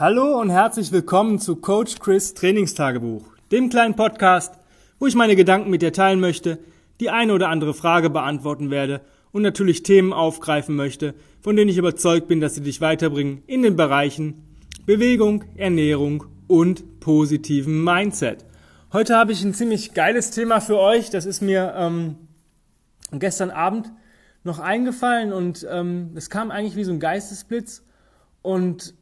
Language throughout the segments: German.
Hallo und herzlich willkommen zu Coach Chris Trainingstagebuch, dem kleinen Podcast, wo ich meine Gedanken mit dir teilen möchte, die eine oder andere Frage beantworten werde und natürlich Themen aufgreifen möchte, von denen ich überzeugt bin, dass sie dich weiterbringen in den Bereichen Bewegung, Ernährung und positiven Mindset. Heute habe ich ein ziemlich geiles Thema für euch. Das ist mir ähm, gestern Abend noch eingefallen und ähm, es kam eigentlich wie so ein Geistesblitz und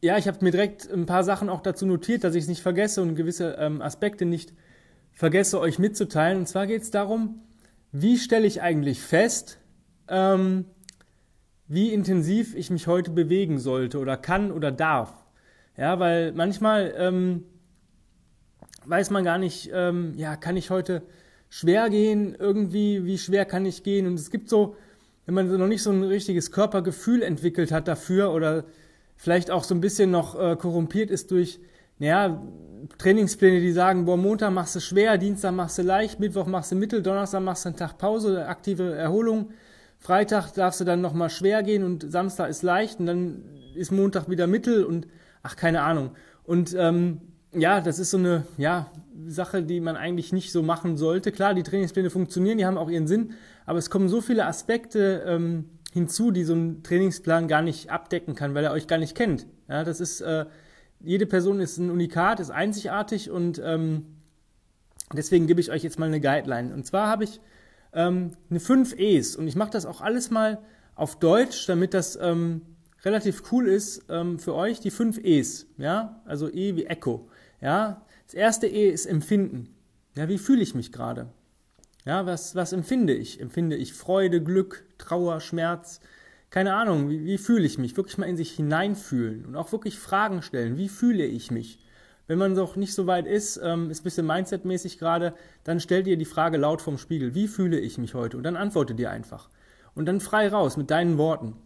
ja, ich habe mir direkt ein paar Sachen auch dazu notiert, dass ich es nicht vergesse und gewisse ähm, Aspekte nicht vergesse, euch mitzuteilen. Und zwar geht es darum, wie stelle ich eigentlich fest, ähm, wie intensiv ich mich heute bewegen sollte oder kann oder darf. Ja, weil manchmal ähm, weiß man gar nicht, ähm, ja, kann ich heute schwer gehen, irgendwie, wie schwer kann ich gehen? Und es gibt so, wenn man noch nicht so ein richtiges Körpergefühl entwickelt hat dafür oder vielleicht auch so ein bisschen noch äh, korrumpiert ist durch, naja, Trainingspläne, die sagen, boah, Montag machst du schwer, Dienstag machst du leicht, Mittwoch machst du mittel, Donnerstag machst du einen Tag Pause, aktive Erholung, Freitag darfst du dann nochmal schwer gehen und Samstag ist leicht und dann ist Montag wieder mittel und ach, keine Ahnung. Und ähm, ja, das ist so eine ja, Sache, die man eigentlich nicht so machen sollte. Klar, die Trainingspläne funktionieren, die haben auch ihren Sinn, aber es kommen so viele Aspekte ähm, hinzu, die so ein Trainingsplan gar nicht abdecken kann, weil er euch gar nicht kennt. Ja, das ist, äh, jede Person ist ein Unikat, ist einzigartig und ähm, deswegen gebe ich euch jetzt mal eine Guideline. Und zwar habe ich ähm, eine 5 E's und ich mache das auch alles mal auf Deutsch, damit das ähm, relativ cool ist ähm, für euch, die 5 E's. Ja, also E wie Echo. Ja, das erste E ist Empfinden. Ja, wie fühle ich mich gerade? Ja, was, was empfinde ich? Empfinde ich Freude, Glück, Trauer, Schmerz? Keine Ahnung, wie, wie fühle ich mich? Wirklich mal in sich hineinfühlen und auch wirklich Fragen stellen. Wie fühle ich mich? Wenn man doch nicht so weit ist, ähm, ist ein bisschen mindsetmäßig gerade, dann stellt ihr die Frage laut vom Spiegel. Wie fühle ich mich heute? Und dann antwortet ihr einfach. Und dann frei raus mit deinen Worten.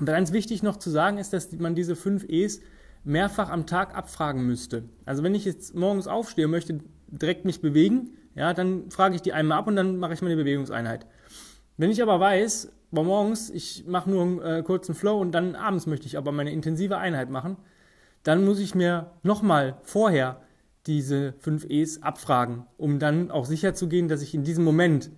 Und ganz wichtig noch zu sagen ist, dass man diese fünf E's mehrfach am Tag abfragen müsste. Also wenn ich jetzt morgens aufstehe und möchte direkt mich bewegen, ja, dann frage ich die einmal ab und dann mache ich meine Bewegungseinheit. Wenn ich aber weiß, morgens, ich mache nur einen äh, kurzen Flow und dann abends möchte ich aber meine intensive Einheit machen, dann muss ich mir nochmal vorher diese fünf E's abfragen, um dann auch sicher zu gehen, dass ich in diesem Moment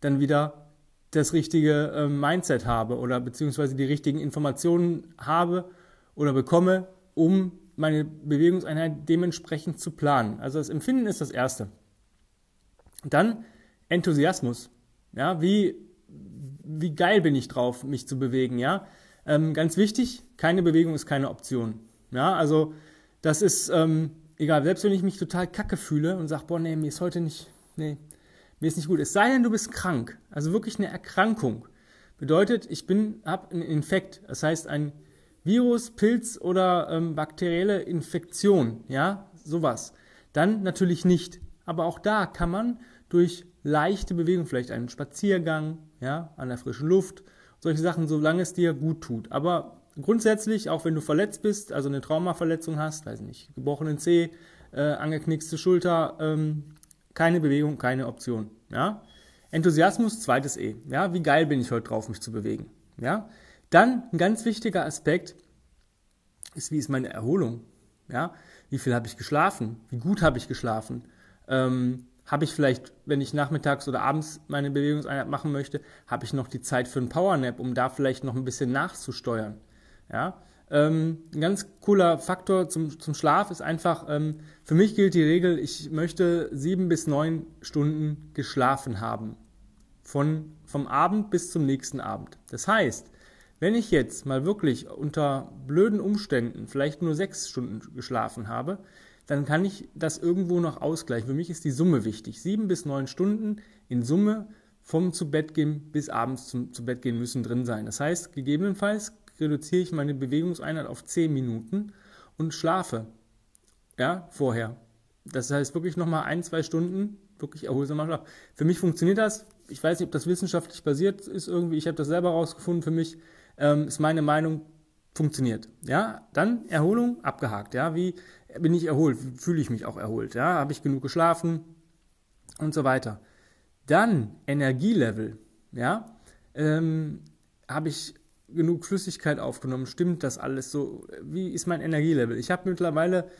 dann wieder das richtige äh, Mindset habe oder beziehungsweise die richtigen Informationen habe oder bekomme, um meine Bewegungseinheit dementsprechend zu planen. Also das Empfinden ist das Erste. Dann Enthusiasmus. Ja, wie, wie geil bin ich drauf, mich zu bewegen, ja. Ähm, ganz wichtig, keine Bewegung ist keine Option. Ja, also das ist ähm, egal, selbst wenn ich mich total kacke fühle und sage, boah, nee, mir ist heute nicht, nee, mir ist nicht gut. Es sei denn, du bist krank, also wirklich eine Erkrankung. Bedeutet, ich bin, habe einen Infekt, das heißt ein Virus, Pilz oder ähm, bakterielle Infektion, ja, sowas. Dann natürlich nicht. Aber auch da kann man durch leichte Bewegung, vielleicht einen Spaziergang, ja, an der frischen Luft, solche Sachen, solange es dir gut tut. Aber grundsätzlich, auch wenn du verletzt bist, also eine Traumaverletzung hast, weiß nicht, gebrochenen Zeh, äh, angeknickste Schulter, ähm, keine Bewegung, keine Option. Ja? Enthusiasmus, zweites E. Ja? Wie geil bin ich heute drauf, mich zu bewegen? Ja? Dann ein ganz wichtiger Aspekt ist, wie ist meine Erholung? Ja? Wie viel habe ich geschlafen? Wie gut habe ich geschlafen? Ähm, habe ich vielleicht, wenn ich nachmittags oder abends meine Bewegungseinheit machen möchte, habe ich noch die Zeit für einen Powernap, um da vielleicht noch ein bisschen nachzusteuern. Ja? Ähm, ein ganz cooler Faktor zum, zum Schlaf ist einfach, ähm, für mich gilt die Regel, ich möchte sieben bis neun Stunden geschlafen haben. Von, vom Abend bis zum nächsten Abend. Das heißt, wenn ich jetzt mal wirklich unter blöden Umständen vielleicht nur sechs Stunden geschlafen habe, dann kann ich das irgendwo noch ausgleichen. Für mich ist die Summe wichtig. Sieben bis neun Stunden in Summe vom zu Bett gehen bis abends zum zu Bett gehen müssen drin sein. Das heißt, gegebenenfalls reduziere ich meine Bewegungseinheit auf zehn Minuten und schlafe ja, vorher. Das heißt wirklich nochmal ein, zwei Stunden wirklich erholsamer Schlaf. Für mich funktioniert das. Ich weiß nicht, ob das wissenschaftlich basiert ist irgendwie. Ich habe das selber rausgefunden. Für mich ähm, ist meine Meinung, funktioniert. Ja, dann Erholung abgehakt. Ja, wie bin ich erholt? Fühle ich mich auch erholt? Ja, habe ich genug geschlafen und so weiter. Dann Energielevel. Ja, ähm, habe ich genug Flüssigkeit aufgenommen? Stimmt das alles so? Wie ist mein Energielevel? Ich habe mittlerweile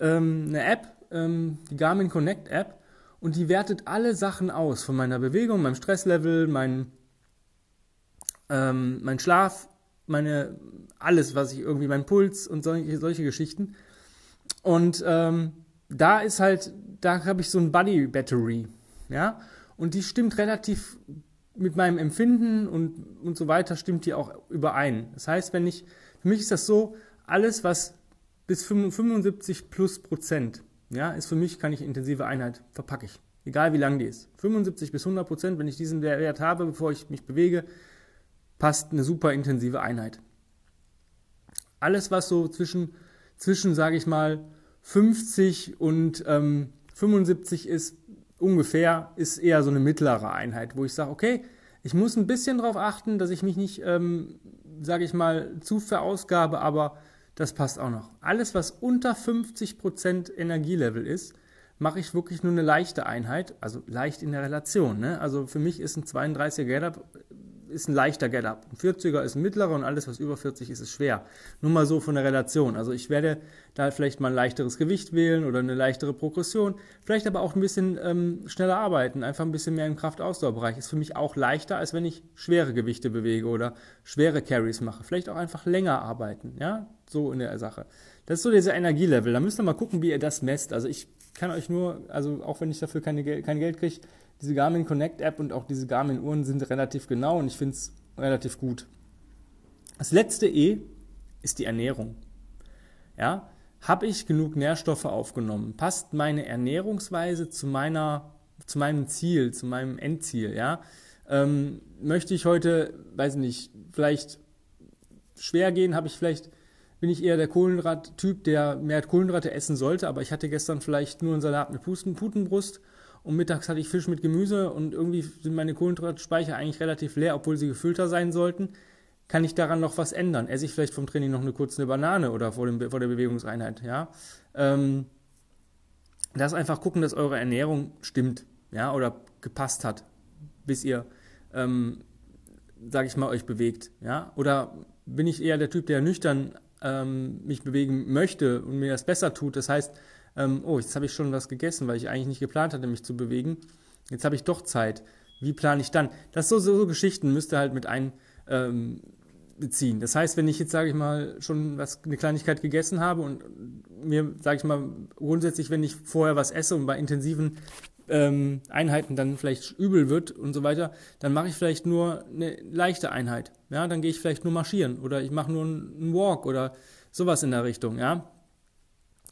ähm, eine App, ähm, die Garmin Connect App, und die wertet alle Sachen aus von meiner Bewegung, meinem Stresslevel, mein, ähm, mein Schlaf, meine alles, was ich irgendwie, mein Puls und solche, solche Geschichten. Und ähm, da ist halt, da habe ich so ein Body Battery, ja, und die stimmt relativ mit meinem Empfinden und, und so weiter stimmt die auch überein. Das heißt, wenn ich, für mich ist das so, alles, was bis 75 plus Prozent, ja, ist für mich, kann ich intensive Einheit, verpacke ich. Egal wie lang die ist. 75 bis 100 Prozent, wenn ich diesen Wert habe, bevor ich mich bewege, passt eine super intensive Einheit. Alles, was so zwischen, zwischen sage ich mal, 50 und ähm, 75 ist, ungefähr, ist eher so eine mittlere Einheit, wo ich sage, okay, ich muss ein bisschen darauf achten, dass ich mich nicht, ähm, sage ich mal, zu verausgabe, aber das passt auch noch. Alles, was unter 50% Energielevel ist, mache ich wirklich nur eine leichte Einheit, also leicht in der Relation. Ne? Also für mich ist ein 32er Get-Up ist ein leichter Get-Up. Ein 40er ist ein mittlerer und alles, was über 40 ist, ist schwer. Nur mal so von der Relation. Also ich werde da vielleicht mal ein leichteres Gewicht wählen oder eine leichtere Progression. Vielleicht aber auch ein bisschen ähm, schneller arbeiten. Einfach ein bisschen mehr im Kraftausdauerbereich. Ist für mich auch leichter, als wenn ich schwere Gewichte bewege oder schwere Carries mache. Vielleicht auch einfach länger arbeiten. Ja, so in der Sache. Das ist so dieser Energielevel. Da müsst ihr mal gucken, wie ihr das messt. Also ich kann euch nur, also auch wenn ich dafür keine, kein Geld kriege, diese Garmin Connect App und auch diese Garmin Uhren sind relativ genau und ich finde es relativ gut. Das letzte E ist die Ernährung. Ja, habe ich genug Nährstoffe aufgenommen? Passt meine Ernährungsweise zu meiner, zu meinem Ziel, zu meinem Endziel? Ja, ähm, möchte ich heute, weiß nicht, vielleicht schwer gehen? Habe ich vielleicht bin ich eher der Kohlenhydrat-Typ, der mehr Kohlenhydrate essen sollte, aber ich hatte gestern vielleicht nur einen Salat mit Putenbrust und mittags hatte ich Fisch mit Gemüse und irgendwie sind meine Kohlenhydratspeicher eigentlich relativ leer, obwohl sie gefüllter sein sollten. Kann ich daran noch was ändern? Esse ich vielleicht vom Training noch eine kurze Banane oder vor, dem, vor der Bewegungseinheit? Ja, ähm, das einfach gucken, dass eure Ernährung stimmt, ja, oder gepasst hat, bis ihr, ähm, sage ich mal, euch bewegt, ja. Oder bin ich eher der Typ, der nüchtern ähm, mich bewegen möchte und mir das besser tut? Das heißt, ähm, oh, jetzt habe ich schon was gegessen, weil ich eigentlich nicht geplant hatte, mich zu bewegen. Jetzt habe ich doch Zeit. Wie plane ich dann? Das so, so, so Geschichten müsste halt mit ein ähm, beziehen. Das heißt, wenn ich jetzt, sage ich mal, schon was, eine Kleinigkeit gegessen habe und mir, sage ich mal, grundsätzlich, wenn ich vorher was esse und bei intensiven ähm, Einheiten dann vielleicht übel wird und so weiter, dann mache ich vielleicht nur eine leichte Einheit. Ja, dann gehe ich vielleicht nur marschieren oder ich mache nur einen Walk oder sowas in der Richtung. Ja,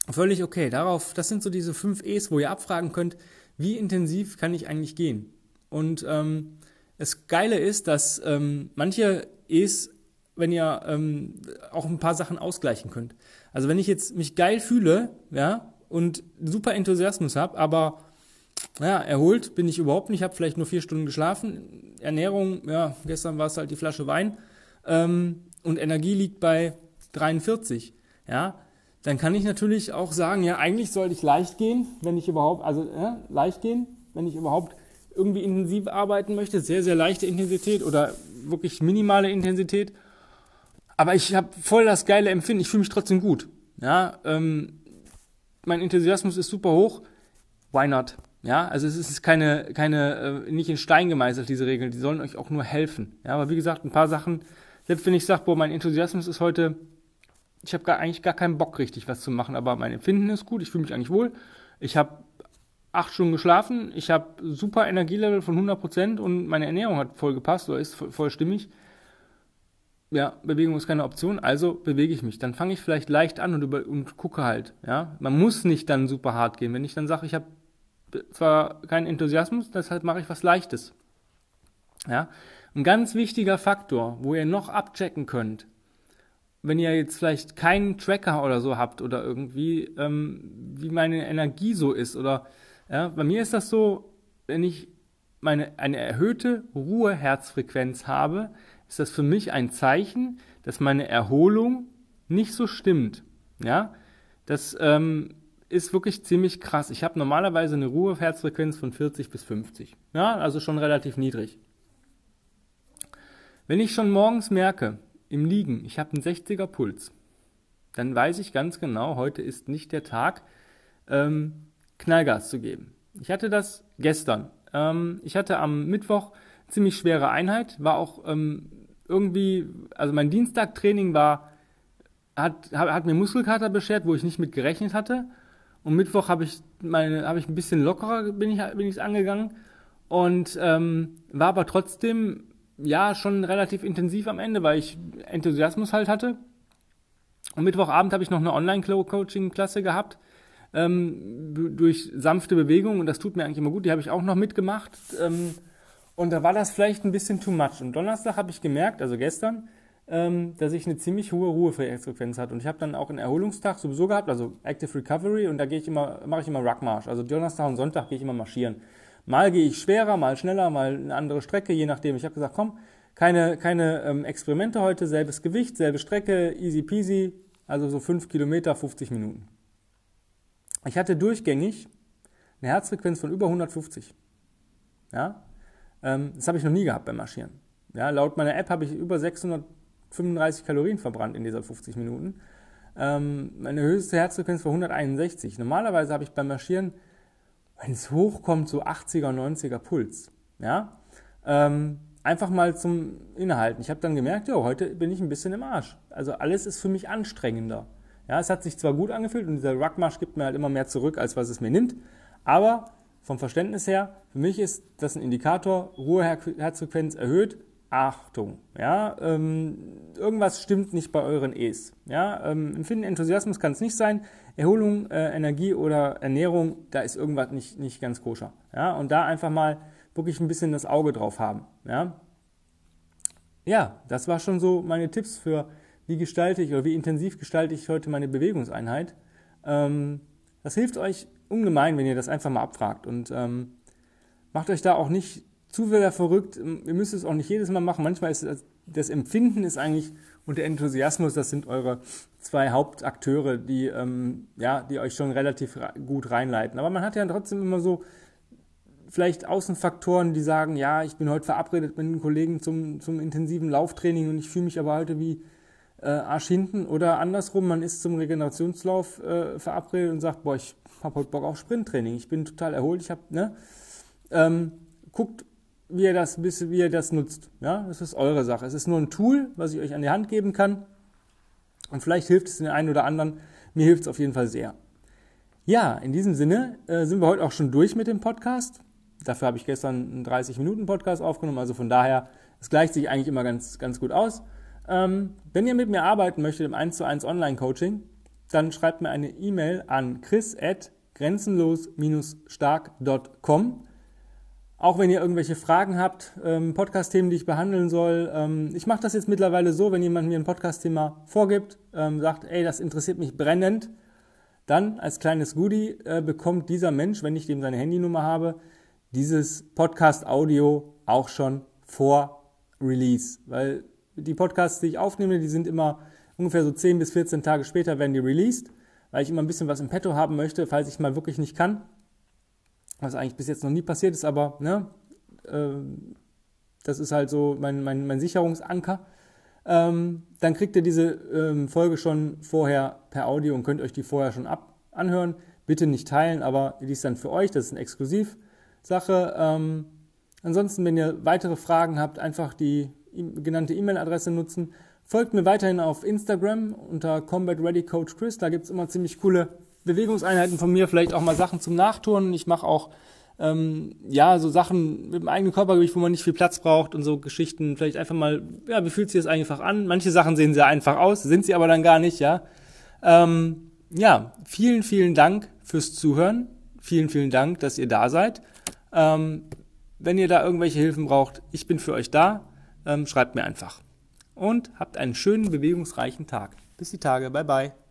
Völlig okay. Darauf, das sind so diese fünf E's, wo ihr abfragen könnt, wie intensiv kann ich eigentlich gehen. Und ähm, das Geile ist, dass ähm, manche E's, wenn ihr ähm, auch ein paar Sachen ausgleichen könnt. Also wenn ich jetzt mich geil fühle, ja, und super Enthusiasmus habe, aber ja, erholt bin ich überhaupt nicht, habe vielleicht nur vier Stunden geschlafen. Ernährung, ja, gestern war es halt die Flasche Wein ähm, und Energie liegt bei 43. Ja, dann kann ich natürlich auch sagen, ja, eigentlich sollte ich leicht gehen, wenn ich überhaupt, also ja, leicht gehen, wenn ich überhaupt irgendwie intensiv arbeiten möchte, sehr, sehr leichte Intensität oder wirklich minimale Intensität. Aber ich habe voll das geile Empfinden, ich fühle mich trotzdem gut. Ja, ähm, mein Enthusiasmus ist super hoch. Why not? Ja, also es ist keine, keine, äh, nicht in Stein gemeißelt, diese Regeln, die sollen euch auch nur helfen. Ja, aber wie gesagt, ein paar Sachen, selbst wenn ich sage, boah, mein Enthusiasmus ist heute ich habe gar, eigentlich gar keinen Bock richtig was zu machen, aber mein Empfinden ist gut, ich fühle mich eigentlich wohl. Ich habe acht Stunden geschlafen, ich habe super Energielevel von 100% und meine Ernährung hat voll gepasst oder ist voll, stimmig. Ja, Bewegung ist keine Option, also bewege ich mich. Dann fange ich vielleicht leicht an und, über, und gucke halt. Ja, man muss nicht dann super hart gehen. Wenn ich dann sage, ich habe zwar keinen Enthusiasmus, deshalb mache ich was Leichtes. Ja, ein ganz wichtiger Faktor, wo ihr noch abchecken könnt, wenn ihr jetzt vielleicht keinen Tracker oder so habt oder irgendwie, ähm, wie meine Energie so ist. Oder ja, bei mir ist das so, wenn ich meine, eine erhöhte Ruheherzfrequenz habe, ist das für mich ein Zeichen, dass meine Erholung nicht so stimmt. Ja, das ähm, ist wirklich ziemlich krass. Ich habe normalerweise eine Ruheherzfrequenz von 40 bis 50. Ja, also schon relativ niedrig. Wenn ich schon morgens merke, im Liegen, ich habe einen 60er Puls, dann weiß ich ganz genau, heute ist nicht der Tag, ähm, Knallgas zu geben. Ich hatte das gestern. Ähm, ich hatte am Mittwoch ziemlich schwere Einheit, war auch ähm, irgendwie, also mein Dienstagtraining war, hat, hat, hat mir Muskelkater beschert, wo ich nicht mit gerechnet hatte. Und Mittwoch habe ich meine, habe ich ein bisschen lockerer bin ich bin ich angegangen und ähm, war aber trotzdem ja schon relativ intensiv am Ende, weil ich Enthusiasmus halt hatte. Und Mittwochabend habe ich noch eine Online-Coaching-Klasse gehabt ähm, durch sanfte Bewegungen und das tut mir eigentlich immer gut. Die habe ich auch noch mitgemacht. Ähm, und da war das vielleicht ein bisschen too much. Und Donnerstag habe ich gemerkt, also gestern, ähm, dass ich eine ziemlich hohe Ruhefrequenz hatte. Und ich habe dann auch einen Erholungstag sowieso gehabt, also Active Recovery, und da gehe ich immer, mache ich immer Ruckmarsch. Also Donnerstag und Sonntag gehe ich immer marschieren. Mal gehe ich schwerer, mal schneller, mal eine andere Strecke, je nachdem. Ich habe gesagt, komm, keine, keine ähm, Experimente heute, selbes Gewicht, selbe Strecke, easy peasy, also so 5 Kilometer, 50 Minuten. Ich hatte durchgängig eine Herzfrequenz von über 150. Ja, ähm, das habe ich noch nie gehabt beim Marschieren. Ja, laut meiner App habe ich über 635 Kalorien verbrannt in dieser 50 Minuten. Ähm, meine höchste Herzfrequenz war 161. Normalerweise habe ich beim Marschieren, wenn es hochkommt, so 80er, 90er Puls. Ja, ähm, einfach mal zum Innehalten. Ich habe dann gemerkt, ja, heute bin ich ein bisschen im Arsch. Also alles ist für mich anstrengender. Ja, es hat sich zwar gut angefühlt und dieser Ruckmarsch gibt mir halt immer mehr zurück, als was es mir nimmt, aber vom Verständnis her, für mich ist das ein Indikator, Ruheherzfrequenz erhöht, Achtung, ja, ähm, irgendwas stimmt nicht bei euren E's. Ja, ähm, Empfinden, Enthusiasmus kann es nicht sein. Erholung, äh, Energie oder Ernährung, da ist irgendwas nicht, nicht ganz koscher. Ja, und da einfach mal wirklich ein bisschen das Auge drauf haben. Ja, ja das war schon so meine Tipps für, wie gestalte ich oder wie intensiv gestalte ich heute meine Bewegungseinheit. Ähm, das hilft euch ungemein, wenn ihr das einfach mal abfragt. Und ähm, macht euch da auch nicht zu sehr verrückt. Ihr müsst es auch nicht jedes Mal machen. Manchmal ist das, das Empfinden ist eigentlich und der Enthusiasmus, das sind eure zwei Hauptakteure, die, ähm, ja, die euch schon relativ gut reinleiten. Aber man hat ja trotzdem immer so vielleicht Außenfaktoren, die sagen, ja, ich bin heute verabredet mit einem Kollegen zum, zum intensiven Lauftraining und ich fühle mich aber heute wie äh, Arsch hinten. Oder andersrum, man ist zum Regenerationslauf äh, verabredet und sagt, boah, ich habe heute Bock auf Sprinttraining, ich bin total erholt, ich habe, ne? Ähm, guckt, wie ihr das, wie ihr das nutzt. Ja, das ist eure Sache. Es ist nur ein Tool, was ich euch an die Hand geben kann. Und vielleicht hilft es den einen oder anderen. Mir hilft es auf jeden Fall sehr. Ja, in diesem Sinne äh, sind wir heute auch schon durch mit dem Podcast. Dafür habe ich gestern einen 30-Minuten-Podcast aufgenommen. Also von daher, es gleicht sich eigentlich immer ganz, ganz gut aus. Ähm, wenn ihr mit mir arbeiten möchtet im 1 zu 1 Online-Coaching, dann schreibt mir eine E-Mail an chris at grenzenlos-stark.com. Auch wenn ihr irgendwelche Fragen habt, ähm, Podcast-Themen, die ich behandeln soll. Ähm, ich mache das jetzt mittlerweile so, wenn jemand mir ein Podcast-Thema vorgibt, ähm, sagt, ey, das interessiert mich brennend, dann als kleines Goodie äh, bekommt dieser Mensch, wenn ich dem seine Handynummer habe, dieses Podcast-Audio auch schon vor Release. Weil die Podcasts, die ich aufnehme, die sind immer ungefähr so 10 bis 14 Tage später werden die released, weil ich immer ein bisschen was im Petto haben möchte, falls ich mal wirklich nicht kann. Was eigentlich bis jetzt noch nie passiert ist, aber ne, äh, das ist halt so mein, mein, mein Sicherungsanker. Ähm, dann kriegt ihr diese ähm, Folge schon vorher per Audio und könnt euch die vorher schon ab anhören. Bitte nicht teilen, aber die ist dann für euch, das ist eine Exklusivsache. Ähm, ansonsten, wenn ihr weitere Fragen habt, einfach die genannte E-Mail-Adresse nutzen. Folgt mir weiterhin auf Instagram unter Combat Ready Coach Chris. Da gibt es immer ziemlich coole Bewegungseinheiten von mir, vielleicht auch mal Sachen zum Nachturnen. Ich mache auch ähm, ja so Sachen mit dem eigenen Körpergewicht, wo man nicht viel Platz braucht und so Geschichten. Vielleicht einfach mal, ja, wie fühlt sich das einfach an? Manche Sachen sehen sehr einfach aus, sind sie aber dann gar nicht, ja. Ähm, ja, vielen, vielen Dank fürs Zuhören. Vielen, vielen Dank, dass ihr da seid. Ähm, wenn ihr da irgendwelche Hilfen braucht, ich bin für euch da. Ähm, schreibt mir einfach. Und habt einen schönen, bewegungsreichen Tag. Bis die Tage. Bye, bye.